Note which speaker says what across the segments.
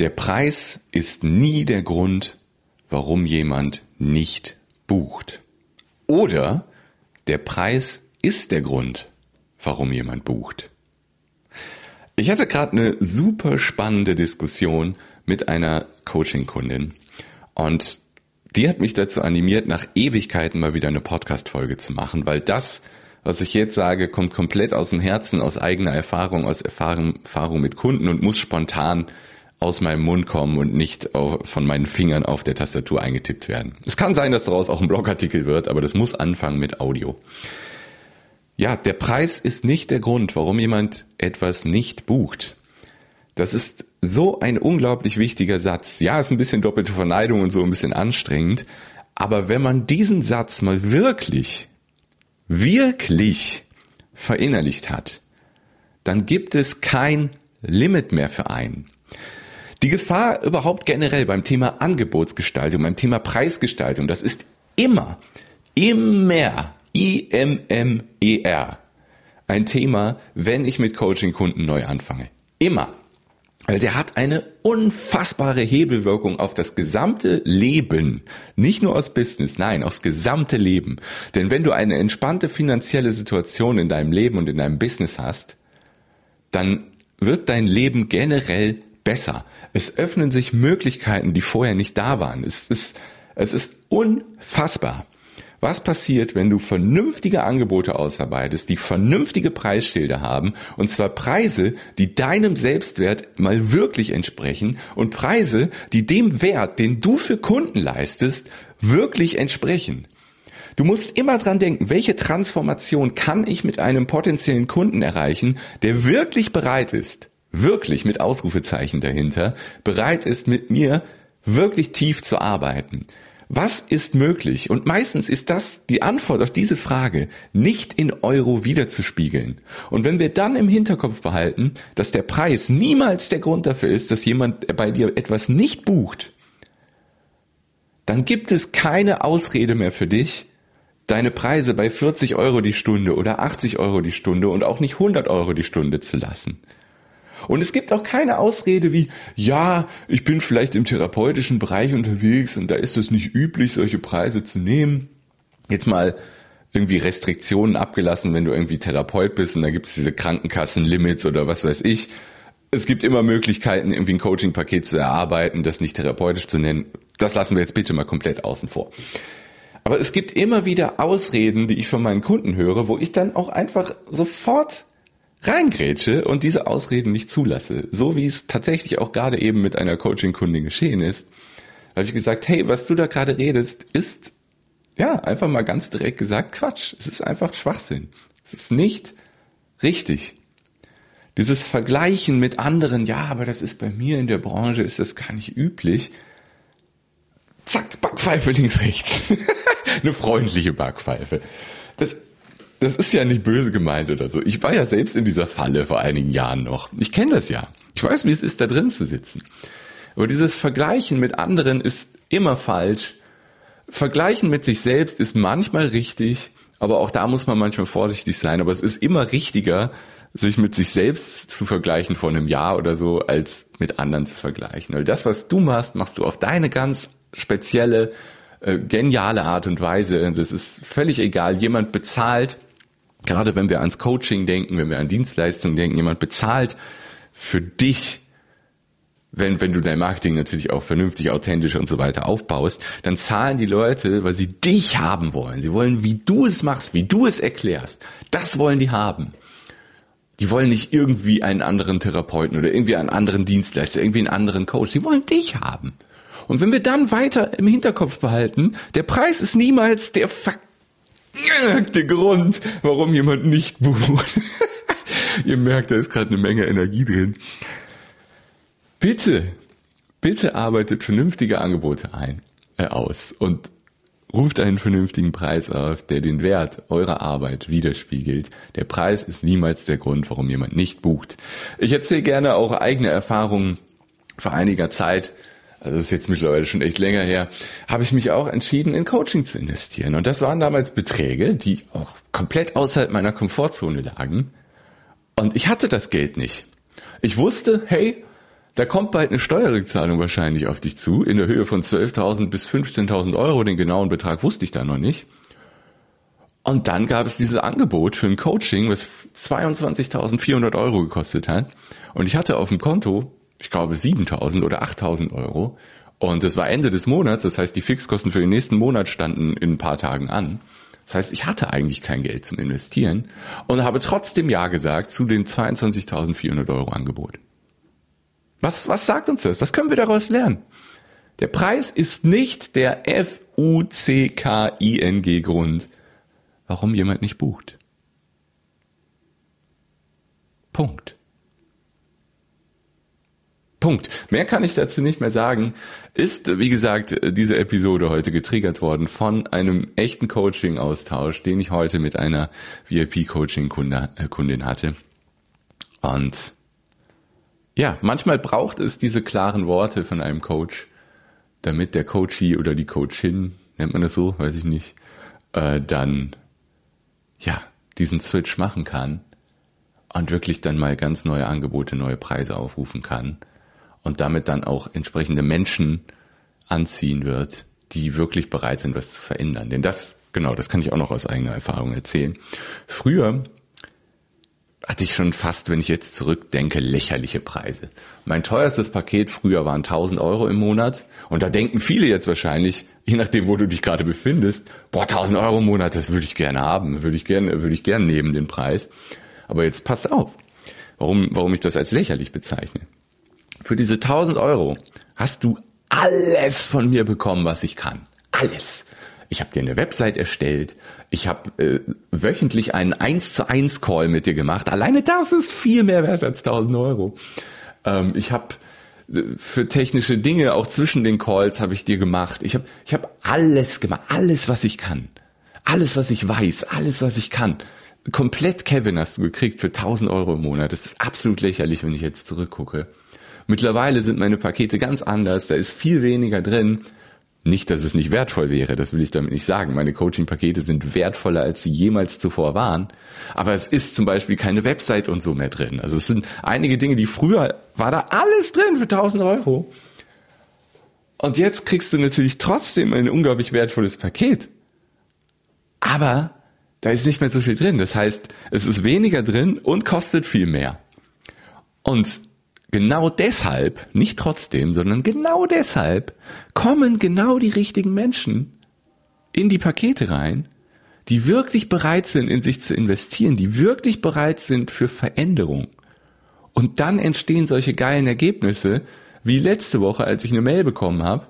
Speaker 1: Der Preis ist nie der Grund, warum jemand nicht bucht. Oder der Preis ist der Grund, warum jemand bucht. Ich hatte gerade eine super spannende Diskussion mit einer Coaching-Kundin und die hat mich dazu animiert, nach Ewigkeiten mal wieder eine Podcast-Folge zu machen, weil das, was ich jetzt sage, kommt komplett aus dem Herzen, aus eigener Erfahrung, aus Erfahrung, Erfahrung mit Kunden und muss spontan aus meinem Mund kommen und nicht von meinen Fingern auf der Tastatur eingetippt werden. Es kann sein, dass daraus auch ein Blogartikel wird, aber das muss anfangen mit Audio. Ja, der Preis ist nicht der Grund, warum jemand etwas nicht bucht. Das ist so ein unglaublich wichtiger Satz. Ja, ist ein bisschen doppelte Verneidung und so ein bisschen anstrengend. Aber wenn man diesen Satz mal wirklich, wirklich verinnerlicht hat, dann gibt es kein Limit mehr für einen. Die Gefahr überhaupt generell beim Thema Angebotsgestaltung, beim Thema Preisgestaltung, das ist immer, immer, I-M-M-E-R, ein Thema, wenn ich mit Coaching-Kunden neu anfange. Immer. Weil der hat eine unfassbare Hebelwirkung auf das gesamte Leben. Nicht nur aus Business, nein, aufs gesamte Leben. Denn wenn du eine entspannte finanzielle Situation in deinem Leben und in deinem Business hast, dann wird dein Leben generell besser. Es öffnen sich Möglichkeiten, die vorher nicht da waren. Es ist, es ist unfassbar. Was passiert, wenn du vernünftige Angebote ausarbeitest, die vernünftige Preisschilder haben, und zwar Preise, die deinem Selbstwert mal wirklich entsprechen und Preise, die dem Wert, den du für Kunden leistest, wirklich entsprechen. Du musst immer dran denken, welche Transformation kann ich mit einem potenziellen Kunden erreichen, der wirklich bereit ist, wirklich mit Ausrufezeichen dahinter, bereit ist, mit mir wirklich tief zu arbeiten. Was ist möglich? Und meistens ist das die Antwort auf diese Frage nicht in Euro wiederzuspiegeln. Und wenn wir dann im Hinterkopf behalten, dass der Preis niemals der Grund dafür ist, dass jemand bei dir etwas nicht bucht, dann gibt es keine Ausrede mehr für dich, deine Preise bei 40 Euro die Stunde oder 80 Euro die Stunde und auch nicht 100 Euro die Stunde zu lassen. Und es gibt auch keine Ausrede wie, ja, ich bin vielleicht im therapeutischen Bereich unterwegs und da ist es nicht üblich, solche Preise zu nehmen. Jetzt mal irgendwie Restriktionen abgelassen, wenn du irgendwie Therapeut bist und da gibt es diese Krankenkassenlimits oder was weiß ich. Es gibt immer Möglichkeiten, irgendwie ein Coaching-Paket zu erarbeiten, das nicht therapeutisch zu nennen. Das lassen wir jetzt bitte mal komplett außen vor. Aber es gibt immer wieder Ausreden, die ich von meinen Kunden höre, wo ich dann auch einfach sofort reingrätsche und diese Ausreden nicht zulasse. So wie es tatsächlich auch gerade eben mit einer Coaching-Kundin geschehen ist, habe ich gesagt, hey, was du da gerade redest, ist ja einfach mal ganz direkt gesagt Quatsch. Es ist einfach Schwachsinn. Es ist nicht richtig. Dieses Vergleichen mit anderen, ja, aber das ist bei mir in der Branche, ist das gar nicht üblich. Zack, Backpfeife links, rechts. Eine freundliche Backpfeife. Das das ist ja nicht böse gemeint oder so. Ich war ja selbst in dieser Falle vor einigen Jahren noch. Ich kenne das ja. Ich weiß, wie es ist, da drin zu sitzen. Aber dieses Vergleichen mit anderen ist immer falsch. Vergleichen mit sich selbst ist manchmal richtig, aber auch da muss man manchmal vorsichtig sein. Aber es ist immer richtiger, sich mit sich selbst zu vergleichen vor einem Jahr oder so, als mit anderen zu vergleichen. Weil das, was du machst, machst du auf deine ganz spezielle, äh, geniale Art und Weise. Das ist völlig egal. Jemand bezahlt gerade wenn wir ans Coaching denken, wenn wir an Dienstleistungen denken, jemand bezahlt für dich, wenn, wenn du dein Marketing natürlich auch vernünftig, authentisch und so weiter aufbaust, dann zahlen die Leute, weil sie dich haben wollen. Sie wollen, wie du es machst, wie du es erklärst. Das wollen die haben. Die wollen nicht irgendwie einen anderen Therapeuten oder irgendwie einen anderen Dienstleister, irgendwie einen anderen Coach. Die wollen dich haben. Und wenn wir dann weiter im Hinterkopf behalten, der Preis ist niemals der Fakt der Grund, warum jemand nicht bucht. Ihr merkt, da ist gerade eine Menge Energie drin. Bitte, bitte arbeitet vernünftige Angebote ein, äh, aus und ruft einen vernünftigen Preis auf, der den Wert eurer Arbeit widerspiegelt. Der Preis ist niemals der Grund, warum jemand nicht bucht. Ich erzähle gerne auch eigene Erfahrungen vor einiger Zeit also das ist jetzt mittlerweile schon echt länger her, habe ich mich auch entschieden, in Coaching zu investieren. Und das waren damals Beträge, die auch komplett außerhalb meiner Komfortzone lagen. Und ich hatte das Geld nicht. Ich wusste, hey, Da kommt bald eine Steuerrückzahlung wahrscheinlich auf dich zu, in der Höhe von 12.000 bis 15.000 Euro. Den genauen Betrag wusste ich da noch nicht. Und dann gab es dieses Angebot für ein Coaching, was 22.400 Euro gekostet hat. Und ich hatte auf dem Konto, ich glaube, 7.000 oder 8.000 Euro. Und es war Ende des Monats, das heißt, die Fixkosten für den nächsten Monat standen in ein paar Tagen an. Das heißt, ich hatte eigentlich kein Geld zum Investieren und habe trotzdem Ja gesagt zu dem 22.400 Euro Angebot. Was, was sagt uns das? Was können wir daraus lernen? Der Preis ist nicht der F-U-C-K-I-N-G Grund, warum jemand nicht bucht. Punkt. Punkt. Mehr kann ich dazu nicht mehr sagen. Ist, wie gesagt, diese Episode heute getriggert worden von einem echten Coaching-Austausch, den ich heute mit einer VIP-Coaching-Kundin hatte. Und ja, manchmal braucht es diese klaren Worte von einem Coach, damit der Coachie oder die Coachin, nennt man das so, weiß ich nicht, äh, dann ja diesen Switch machen kann und wirklich dann mal ganz neue Angebote, neue Preise aufrufen kann und damit dann auch entsprechende Menschen anziehen wird, die wirklich bereit sind, was zu verändern. Denn das, genau, das kann ich auch noch aus eigener Erfahrung erzählen. Früher hatte ich schon fast, wenn ich jetzt zurückdenke, lächerliche Preise. Mein teuerstes Paket früher waren 1000 Euro im Monat. Und da denken viele jetzt wahrscheinlich, je nachdem, wo du dich gerade befindest, boah, 1000 Euro im Monat, das würde ich gerne haben, würde ich gerne, würde ich gerne nehmen, den Preis. Aber jetzt passt auf, warum, warum ich das als lächerlich bezeichne. Für diese 1000 Euro hast du alles von mir bekommen, was ich kann. Alles. Ich habe dir eine Website erstellt. Ich habe äh, wöchentlich einen 1 zu 1 Call mit dir gemacht. Alleine das ist viel mehr wert als 1000 Euro. Ähm, ich habe äh, für technische Dinge, auch zwischen den Calls, habe ich dir gemacht. Ich habe ich hab alles gemacht, alles, was ich kann. Alles, was ich weiß, alles, was ich kann. Komplett Kevin hast du gekriegt für 1000 Euro im Monat. Das ist absolut lächerlich, wenn ich jetzt zurückgucke. Mittlerweile sind meine Pakete ganz anders, da ist viel weniger drin. Nicht, dass es nicht wertvoll wäre, das will ich damit nicht sagen. Meine Coaching-Pakete sind wertvoller, als sie jemals zuvor waren. Aber es ist zum Beispiel keine Website und so mehr drin. Also es sind einige Dinge, die früher war da alles drin für 1000 Euro. Und jetzt kriegst du natürlich trotzdem ein unglaublich wertvolles Paket. Aber da ist nicht mehr so viel drin. Das heißt, es ist weniger drin und kostet viel mehr. Und genau deshalb, nicht trotzdem, sondern genau deshalb kommen genau die richtigen Menschen in die Pakete rein, die wirklich bereit sind, in sich zu investieren, die wirklich bereit sind für Veränderung. Und dann entstehen solche geilen Ergebnisse, wie letzte Woche, als ich eine Mail bekommen habe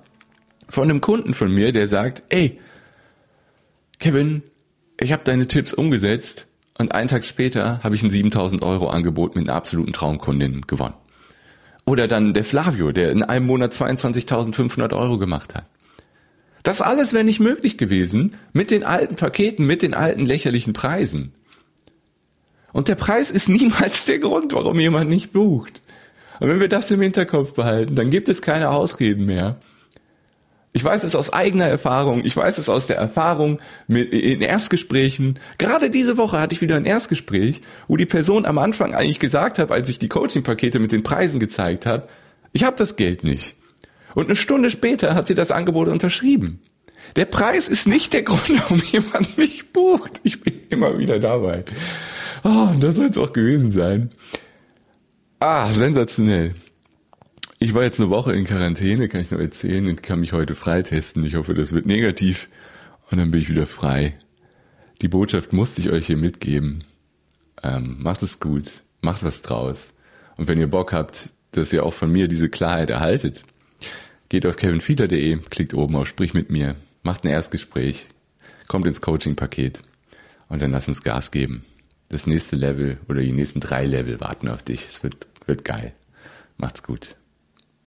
Speaker 1: von einem Kunden von mir, der sagt, ey, Kevin, ich habe deine Tipps umgesetzt und einen Tag später habe ich ein 7000 Euro Angebot mit einer absoluten Traumkundin gewonnen. Oder dann der Flavio, der in einem Monat 22.500 Euro gemacht hat. Das alles wäre nicht möglich gewesen mit den alten Paketen, mit den alten lächerlichen Preisen. Und der Preis ist niemals der Grund, warum jemand nicht bucht. Und wenn wir das im Hinterkopf behalten, dann gibt es keine Ausreden mehr. Ich weiß es aus eigener Erfahrung. Ich weiß es aus der Erfahrung mit, in Erstgesprächen. Gerade diese Woche hatte ich wieder ein Erstgespräch, wo die Person am Anfang eigentlich gesagt hat, als ich die Coaching-Pakete mit den Preisen gezeigt habe, ich habe das Geld nicht. Und eine Stunde später hat sie das Angebot unterschrieben. Der Preis ist nicht der Grund, warum jemand mich bucht. Ich bin immer wieder dabei. Oh, das soll es auch gewesen sein. Ah, sensationell. Ich war jetzt eine Woche in Quarantäne, kann ich nur erzählen, und kann mich heute freitesten. Ich hoffe, das wird negativ. Und dann bin ich wieder frei. Die Botschaft musste ich euch hier mitgeben. Ähm, macht es gut. Macht was draus. Und wenn ihr Bock habt, dass ihr auch von mir diese Klarheit erhaltet, geht auf kevinfiedler.de, klickt oben auf Sprich mit mir, macht ein Erstgespräch, kommt ins Coaching-Paket und dann lass uns Gas geben. Das nächste Level oder die nächsten drei Level warten auf dich. Es wird, wird geil. Macht's gut.